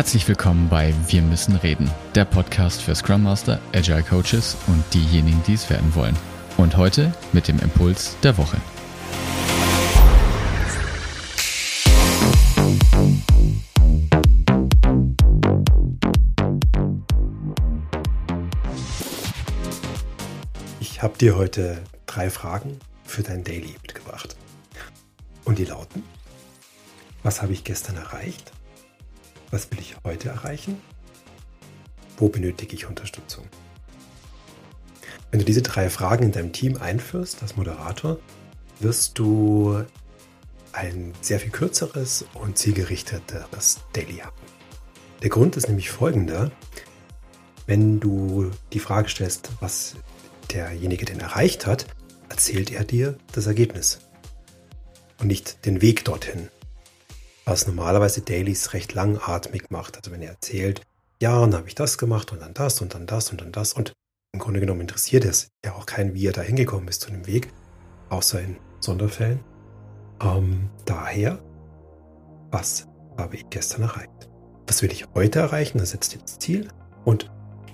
Herzlich willkommen bei Wir müssen reden, der Podcast für Scrum Master, Agile Coaches und diejenigen, die es werden wollen. Und heute mit dem Impuls der Woche. Ich habe dir heute drei Fragen für dein Daily mitgebracht. Und die lauten, was habe ich gestern erreicht? Was will ich heute erreichen? Wo benötige ich Unterstützung? Wenn du diese drei Fragen in deinem Team einführst als Moderator, wirst du ein sehr viel kürzeres und zielgerichteteres Daily haben. Der Grund ist nämlich folgender. Wenn du die Frage stellst, was derjenige denn erreicht hat, erzählt er dir das Ergebnis und nicht den Weg dorthin was normalerweise Dailies recht langatmig macht. Also wenn er erzählt, ja, dann habe ich das gemacht und dann das und dann das und dann das und im Grunde genommen interessiert es ja auch keinen, wie er da hingekommen ist zu dem Weg, außer in Sonderfällen. Ähm, daher, was habe ich gestern erreicht? Was will ich heute erreichen? Das setzt das Ziel. Und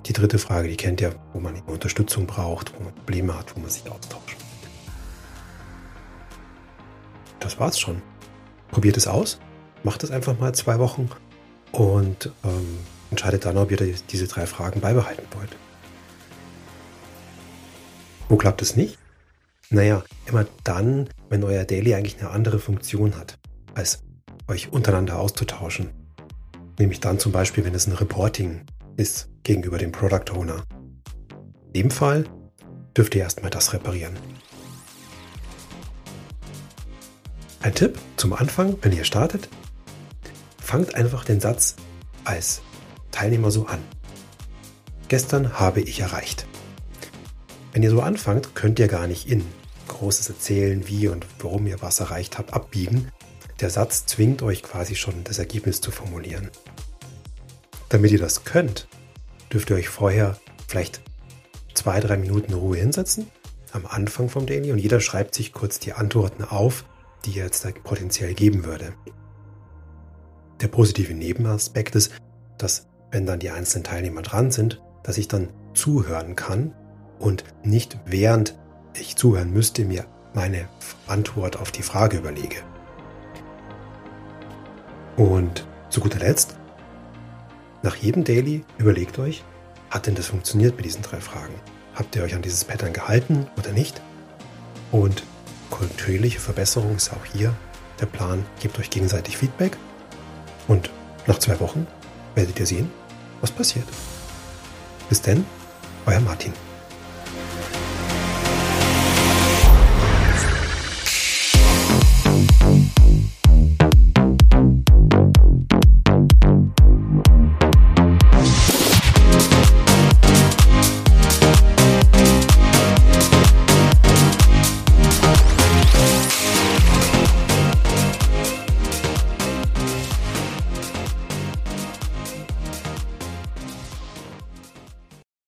die dritte Frage, die kennt ihr, wo man Unterstützung braucht, wo man Probleme hat, wo man sich austauscht. Das war's schon. Probiert es aus. Macht es einfach mal zwei Wochen und ähm, entscheidet dann, ob ihr diese drei Fragen beibehalten wollt. Wo klappt es nicht? Naja, immer dann, wenn euer Daily eigentlich eine andere Funktion hat, als euch untereinander auszutauschen. Nämlich dann zum Beispiel, wenn es ein Reporting ist gegenüber dem Product Owner. In dem Fall dürft ihr erstmal das reparieren. Ein Tipp zum Anfang, wenn ihr startet, fangt einfach den Satz als Teilnehmer so an. Gestern habe ich erreicht. Wenn ihr so anfangt, könnt ihr gar nicht in großes Erzählen, wie und warum ihr was erreicht habt, abbiegen. Der Satz zwingt euch quasi schon, das Ergebnis zu formulieren. Damit ihr das könnt, dürft ihr euch vorher vielleicht zwei, drei Minuten Ruhe hinsetzen, am Anfang vom Daily, und jeder schreibt sich kurz die Antworten auf, die er jetzt potenziell geben würde. Der positive Nebenaspekt ist, dass wenn dann die einzelnen Teilnehmer dran sind, dass ich dann zuhören kann und nicht während ich zuhören müsste, mir meine Antwort auf die Frage überlege. Und zu guter Letzt, nach jedem Daily überlegt euch, hat denn das funktioniert mit diesen drei Fragen? Habt ihr euch an dieses Pattern gehalten oder nicht? Und kontinuierliche Verbesserung ist auch hier der Plan. Gebt euch gegenseitig Feedback und nach zwei Wochen werdet ihr sehen, was passiert. Bis denn, euer Martin.